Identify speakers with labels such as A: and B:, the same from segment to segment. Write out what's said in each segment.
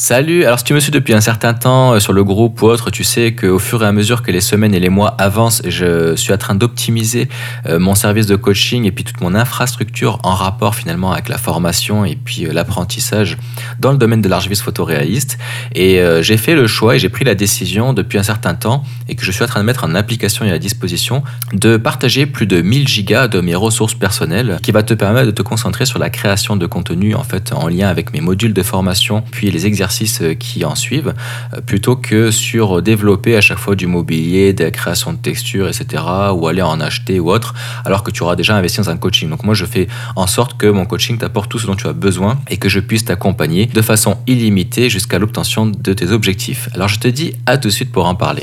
A: Salut, alors si tu me suis depuis un certain temps euh, sur le groupe ou autre, tu sais qu'au fur et à mesure que les semaines et les mois avancent, je suis en train d'optimiser euh, mon service de coaching et puis toute mon infrastructure en rapport finalement avec la formation et puis euh, l'apprentissage dans le domaine de l'archiviste photoréaliste. Et j'ai fait le choix et j'ai pris la décision depuis un certain temps et que je suis en train de mettre en application et à disposition de partager plus de 1000 gigas de mes ressources personnelles qui va te permettre de te concentrer sur la création de contenu en fait en lien avec mes modules de formation puis les exercices qui en suivent, euh, plutôt que sur développer à chaque fois du mobilier, des créations de textures, etc., ou aller en acheter ou autre, alors que tu auras déjà investi dans un coaching. Donc moi, je fais en sorte que mon coaching t'apporte tout ce dont tu as besoin et que je puisse t'accompagner de façon illimitée jusqu'à l'obtention de tes objectifs. Alors je te dis à tout de suite pour en parler.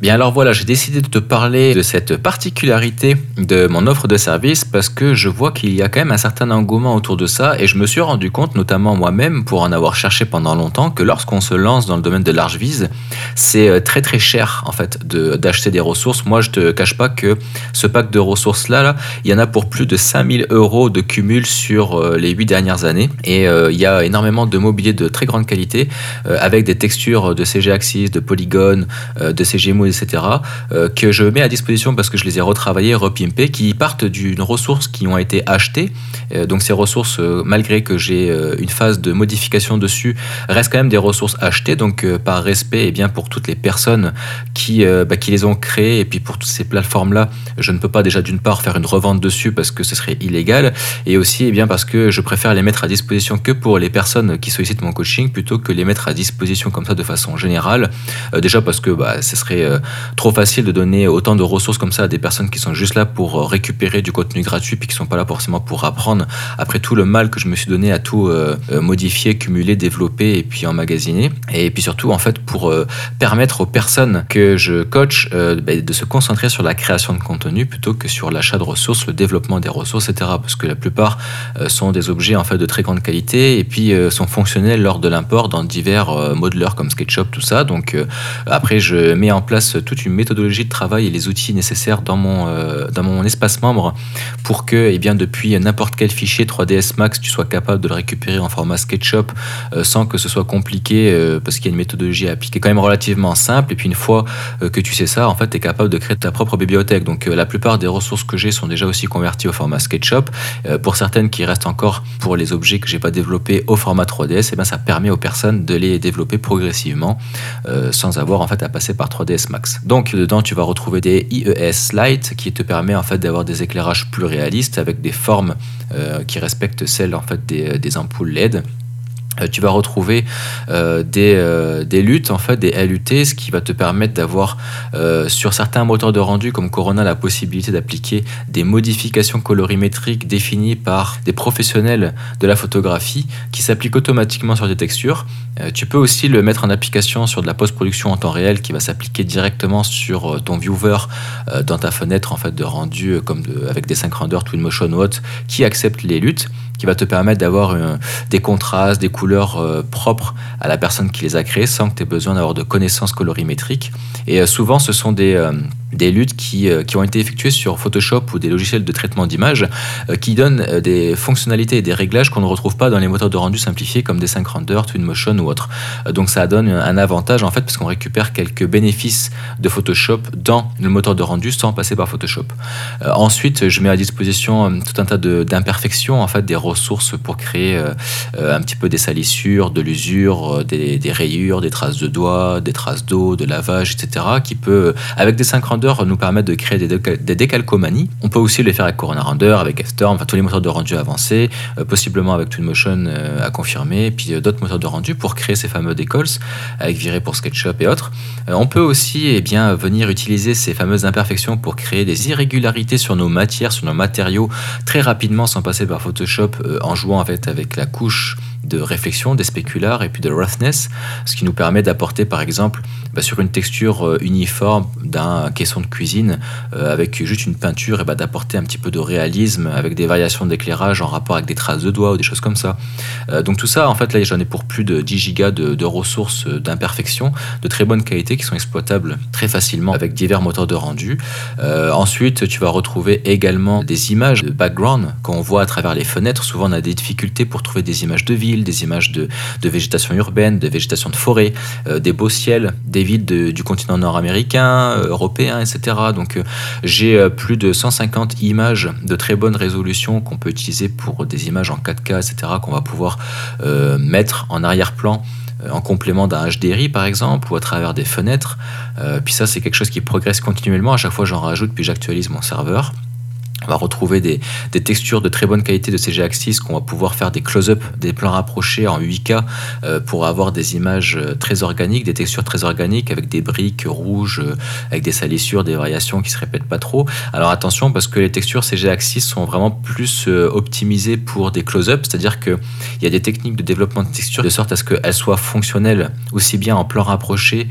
A: Bien alors voilà, j'ai décidé de te parler de cette particularité de mon offre de service parce que je vois qu'il y a quand même un certain engouement autour de ça et je me suis rendu compte, notamment moi-même, pour en avoir cherché pendant longtemps, que lorsqu'on se lance dans le domaine de large vise, c'est euh, très très cher en fait d'acheter des ressources. Moi, je te cache pas que ce pack de ressources là, là il y en a pour plus de 5000 euros de cumul sur euh, les 8 dernières années et euh, il y a énormément de mobilier de très grande qualité avec des textures de CG Axis, de Polygon, de CG etc., euh, que je mets à disposition parce que je les ai retravaillés, repimpés, qui partent d'une ressource qui ont été achetées. Euh, donc ces ressources, euh, malgré que j'ai une phase de modification dessus, restent quand même des ressources achetées. Donc par respect et bien pour toutes les personnes qui, bah, qui les ont créées et puis pour toutes ces plateformes-là, je ne peux pas déjà d'une part faire une revente dessus parce que ce serait illégal et aussi et bien parce que je préfère les mettre à disposition que pour les personnes qui sollicitent mon coaching plutôt que les mettre à disposition comme ça de façon générale. déjà parce que bah, ce serait trop facile de donner autant de ressources comme ça à des personnes qui sont juste là pour euh, récupérer du contenu gratuit puis qui sont pas là forcément pour apprendre. Après tout le mal que je me suis donné à tout euh, euh, modifier, cumuler, développer et puis emmagasiner. Et puis surtout en fait pour permettre aux personnes que je coach ben, de se concentrer sur la création de contenu plutôt que sur l'achat de ressources, le développement des ressources, etc. Parce que la plupart sont des objets en fait de très grande qualité et puis sont fonctionnels lors de l'import dans divers modelers comme SketchUp, tout ça. Donc après je mets en place toute une méthodologie de travail et les outils nécessaires dans mon, euh, dans mon espace membre pour que, eh bien, depuis n'importe quel fichier 3ds Max, tu sois capable de le récupérer en format SketchUp euh, sans que ce soit compliqué euh, parce qu'il y a une méthodologie à appliquer quand même relativement simple. Et puis une fois que tu sais ça, en fait, tu es capable de créer ta propre bibliothèque. Donc la plupart des ressources que j'ai sont déjà aussi converties au format SketchUp. pour certaines qui restent encore pour les objets que j'ai pas développés au format 3ds, et eh bien, ça permet aux personnes de les développer progressivement sans avoir en fait à passer par 3ds Max. Donc dedans, tu vas retrouver des IES Light qui te permet en fait d'avoir des éclairages plus réalistes avec des formes euh, qui respectent celles en fait des, des ampoules LED. Euh, tu vas retrouver euh, des, euh, des, luttes, en fait, des LUT, ce qui va te permettre d'avoir sur certains moteurs de rendu comme Corona la possibilité d'appliquer des modifications colorimétriques définies par des professionnels de la photographie qui s'appliquent automatiquement sur des textures. tu peux aussi le mettre en application sur de la post-production en temps réel qui va s'appliquer directement sur ton viewer dans ta fenêtre en fait, de rendu comme avec des 5 renders Twinmotion ou autre qui acceptent les luttes qui va te permettre d'avoir des contrastes, des couleurs euh, propres à la personne qui les a créées sans que tu aies besoin d'avoir de connaissances colorimétriques. Et euh, souvent, ce sont des euh, des luttes qui, qui, ont été effectuées sur Photoshop ou des logiciels de traitement d'image qui donnent des fonctionnalités et des réglages qu'on ne retrouve pas dans les moteurs de rendu simplifiés comme des 5 Render, Twinmotion ou autres. donc ça donne un avantage en fait parce qu'on récupère quelques bénéfices de Photoshop dans le moteur de rendu sans passer par Photoshop. ensuite, je mets à disposition tout un tas d'imperfections, en fait, des ressources pour créer un petit peu des salissures, de l'usure, euh, des, rayures, des traces de doigts, des traces d'eau, de lavage, etc. qui peut, avec des 5 nous permettre de créer des, décalcomanies. On peut aussi les faire avec Corona Render, avec F-Storm, tous les moteurs de rendu avancés, euh, possiblement avec Twinmotion euh, à confirmer, puis d'autres moteurs de rendu pour créer ces fameux décolls avec Viré pour SketchUp et autres. on peut aussi eh bien, venir utiliser ces fameuses imperfections pour créer des irrégularités sur nos matières, sur nos matériaux très rapidement sans passer par Photoshop en jouant avec la couche de réflexion, des spéculars et puis de roughness, ce qui nous permet d'apporter par exemple bah, sur une texture euh, uniforme d'un caisson de cuisine euh, avec juste une peinture et bah, d'apporter un petit peu de réalisme avec des variations d'éclairage en rapport avec des traces de doigts ou des choses comme ça. Euh, donc tout ça, en fait, là j'en ai pour plus de 10 gigas de, ressources d'imperfection de très bonne qualité qui sont exploitables très facilement avec divers moteurs de rendu. ensuite, tu vas retrouver également des images de background qu'on voit à travers les fenêtres. Souvent, on a des difficultés pour trouver des images de des images de, végétation urbaine, de végétation de forêt, des beaux ciels, des villes du continent nord-américain, euh, européen, etc. Donc euh, j'ai euh, plus de 150 images de très bonne résolution qu'on peut utiliser pour des images en 4K, etc. qu'on va pouvoir mettre en arrière-plan en complément d'un HDRI par exemple ou à travers des fenêtres. puis ça c'est quelque chose qui progresse continuellement. À chaque fois j'en rajoute puis j'actualise mon serveur. On va retrouver des, textures de très bonne qualité de CG Axis qu'on va pouvoir faire des close-up, des plans rapprochés en 8K euh, pour avoir des images euh, très organiques, des textures très organiques avec des briques rouges, euh, avec des salissures, des variations qui se répètent pas trop. Alors attention parce que les textures CG Axis sont vraiment plus optimisées pour des close-up, c'est-à-dire qu'il y a des techniques de développement de texture de sorte à ce qu'elles soient fonctionnelles aussi bien en plan rapproché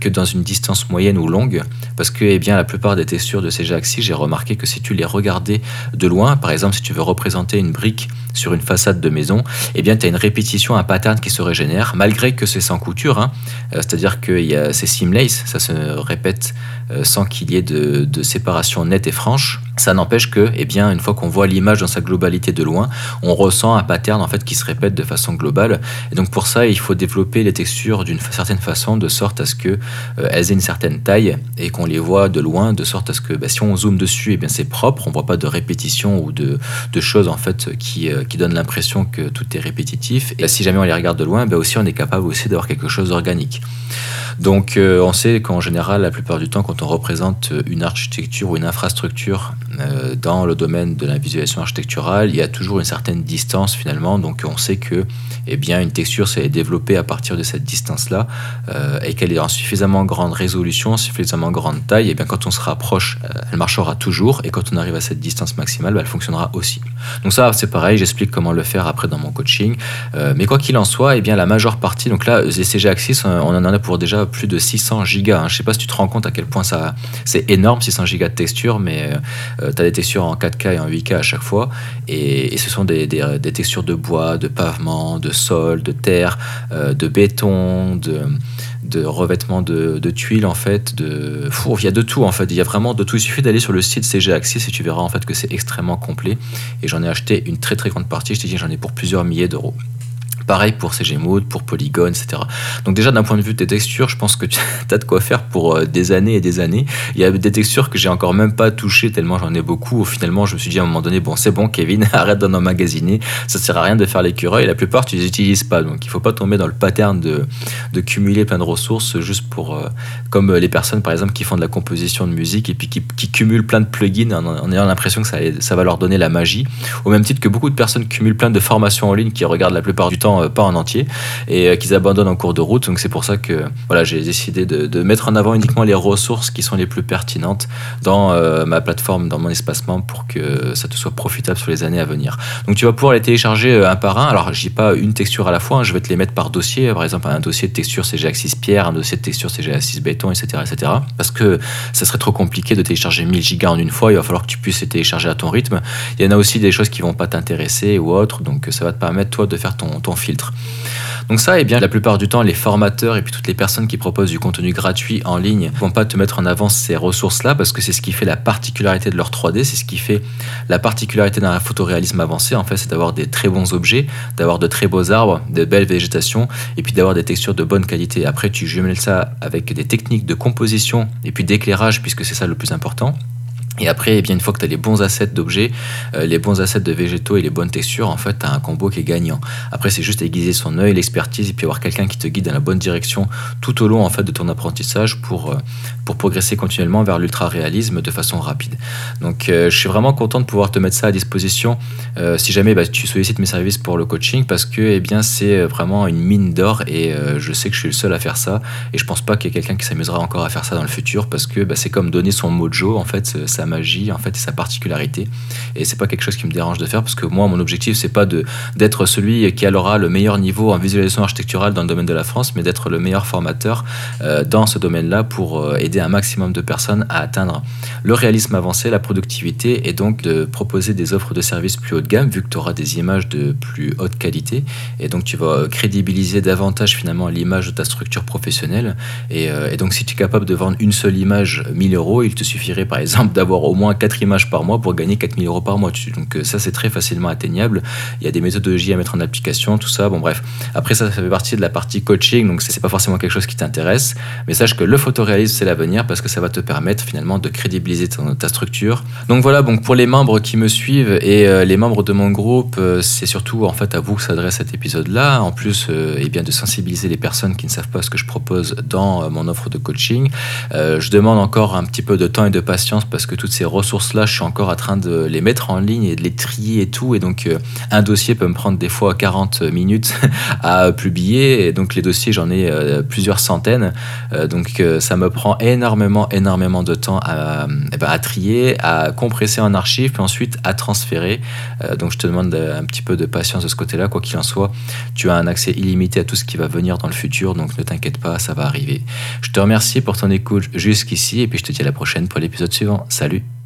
A: que dans une distance moyenne ou longue. Parce que eh bien, la plupart des textures de CG Axis, j'ai remarqué que si tu les regardes de loin, par exemple si tu veux représenter une brique sur une façade de maison, eh bien tu as une répétition, un pattern qui se régénère, malgré que c'est sans couture, hein. euh, c'est-à-dire que c'est seamless, ça se répète euh, sans qu'il y ait de, séparation nette et franche. Ça n'empêche que, eh bien, une fois qu'on voit l'image dans sa globalité de loin, on ressent un pattern en fait qui se répète de façon globale. Et donc pour ça, il faut développer les textures d'une certaine façon, de sorte à ce que euh, elles aient une certaine taille et qu'on les voit de loin, de sorte à ce que bah, si on zoome dessus, eh bien c'est propre, on voit pas de répétition ou de, choses en fait qui, euh, qui donnent l'impression que tout est répétitif. Et si jamais on les regarde de loin, bah, aussi on est capable aussi d'avoir quelque chose d'organique. Donc euh, on sait qu'en général, la plupart du temps, quand on représente une architecture ou une infrastructure euh, dans le domaine de la visualisation architecturale, il y a toujours une certaine distance finalement. Donc on sait que eh bien, une texture s'est développée à partir de cette distance-là euh, et qu'elle est en suffisamment grande résolution, suffisamment grande taille, et bien quand on se rapproche, elle marchera toujours et quand on arrive à cette distance maximale, bah, elle fonctionnera aussi. Donc ça, c'est pareil, j'explique comment le faire après dans mon coaching. mais quoi qu'il en soit, eh bien, la majeure partie, donc là, les Axis, on en a pour déjà plus de 600 gigas. Hein. Je sais pas si tu te rends compte à quel point ça, c'est énorme, 600 gigas de texture, mais euh, tu as des textures en 4K et en 8K à chaque fois. Et, ce sont des, des, textures de bois, de pavement, de sol, de terre, euh, de béton, de de revêtement de, tuiles en fait de il y a de tout en fait. Il y a vraiment de tout. Il suffit d'aller sur le site CG Axis et tu verras en fait que c'est extrêmement complet. Et j'en ai acheté une très très grande partie. Je t'ai dit j'en ai pour plusieurs milliers d'euros Pareil pour CG Mode, pour Polygon, etc. Donc déjà d'un point de vue des textures, je pense que tu as de quoi faire pour euh, des années et des années. Il y a des textures que j'ai encore même pas touchées tellement j'en ai beaucoup. Finalement, je me suis dit à un moment donné, bon c'est bon Kevin, arrête d'en emmagasiner, ça sert à rien de faire l'écureuil. La plupart tu les utilises pas, donc il faut pas tomber dans le pattern de, cumuler plein de ressources juste pour, euh, comme les personnes par exemple qui font de la composition de musique et puis qui, cumulent plein de plugins en, ayant l'impression que ça va leur donner la magie. Au même titre que beaucoup de personnes cumulent plein de formations en ligne qui regardent la plupart du temps euh, pas en entier, et euh, qu'ils abandonnent en cours de route. Donc c'est pour ça que voilà, j'ai décidé de, mettre en avant uniquement les ressources qui sont les plus pertinentes dans euh, ma plateforme, dans mon espacement, pour que ça te soit profitable sur les années à venir. Donc tu vas pouvoir les télécharger un par un. Alors je dis pas une texture à la fois, hein. je vais te les mettre par dossier. Par exemple, un dossier de texture CG Axis pierre, un dossier de texture CG Axis béton, etc., etc. Parce que ça serait trop compliqué de télécharger 1000 gigas en une fois. Il va falloir que tu puisses les télécharger à ton rythme. Il y en a aussi des choses qui vont pas t'intéresser ou autre. Donc ça va te permettre toi de faire ton, ton Donc ça, eh bien, la plupart du temps, les formateurs et puis toutes les personnes qui proposent du contenu gratuit en ligne vont pas te mettre en avant ces ressources-là parce que c'est ce qui fait la particularité de leur 3D, c'est ce qui fait la particularité d'un photoréalisme avancé. En fait, c'est d'avoir des très bons objets, d'avoir de très beaux arbres, de belles végétations et puis d'avoir des textures de bonne qualité. Après, tu jumelles ça avec des techniques de composition et puis d'éclairage puisque c'est ça le plus important. Et après, eh bien, une fois que tu as les bons assets d'objets, euh, les bons assets de végétaux et les bonnes textures, en fait, tu as un combo qui est gagnant. Après, c'est juste aiguiser son œil, l'expertise, et puis avoir quelqu'un qui te guide dans la bonne direction tout au long en fait, de ton apprentissage pour, euh, pour progresser continuellement vers l'ultra-réalisme de façon rapide. Donc, euh, je suis vraiment content de pouvoir te mettre ça à disposition si jamais bah, tu sollicites mes services pour le coaching, parce que eh bien, c'est vraiment une mine d'or et je sais que je suis le seul à faire ça. Et je pense pas qu'il y ait quelqu'un qui s'amusera encore à faire ça dans le futur, parce que bah, c'est comme donner son mojo, en fait, magie en fait et sa particularité. Et c'est pas quelque chose qui me dérange de faire parce que moi, mon objectif, c'est pas de d'être celui qui aura le meilleur niveau en visualisation architecturale dans le domaine de la France, mais d'être le meilleur formateur euh, dans ce domaine-là pour euh, aider un maximum de personnes à atteindre le réalisme avancé, la productivité et donc de proposer des offres de services plus haut de gamme vu que tu auras des images de plus haute qualité et donc tu vas crédibiliser davantage finalement l'image de ta structure professionnelle et, euh, et donc si tu es capable de vendre une seule image 1000 euros, il te suffirait par exemple d'avoir au moins 4 images par mois pour gagner 4000 euros par mois. Donc ça c'est très facilement atteignable. Il y a des méthodologies à mettre en application, tout ça. Bon bref. Après ça, ça fait partie de la partie coaching, donc c'est pas forcément quelque chose qui t'intéresse. Mais sache que le photoréalisme c'est l'avenir parce que ça va te permettre finalement de crédibiliser ta structure. Donc voilà, donc pour les membres qui me suivent et euh, les membres de mon groupe, euh, c'est surtout en fait à vous que s'adresse cet épisode-là. En plus, euh, eh bien de sensibiliser les personnes qui ne savent pas ce que je propose dans mon offre de coaching. je demande encore un petit peu de temps et de patience parce que toutes ces ressources-là, je suis encore en train de les mettre en ligne et de les trier et tout. Et donc, un dossier peut me prendre des fois 40 minutes à publier. Et donc, les dossiers, j'en ai plusieurs centaines. donc, ça me prend énormément, énormément de temps à, eh ben, trier, à compresser en archive, puis ensuite à transférer. donc, je te demande un petit peu de patience de ce côté-là. Quoi qu'il en soit, tu as un accès illimité à tout ce qui va venir dans le futur. Donc, ne t'inquiète pas, ça va arriver. Je te remercie pour ton écoute jusqu'ici. Et puis, je te dis à la prochaine pour l'épisode suivant. Salut happy.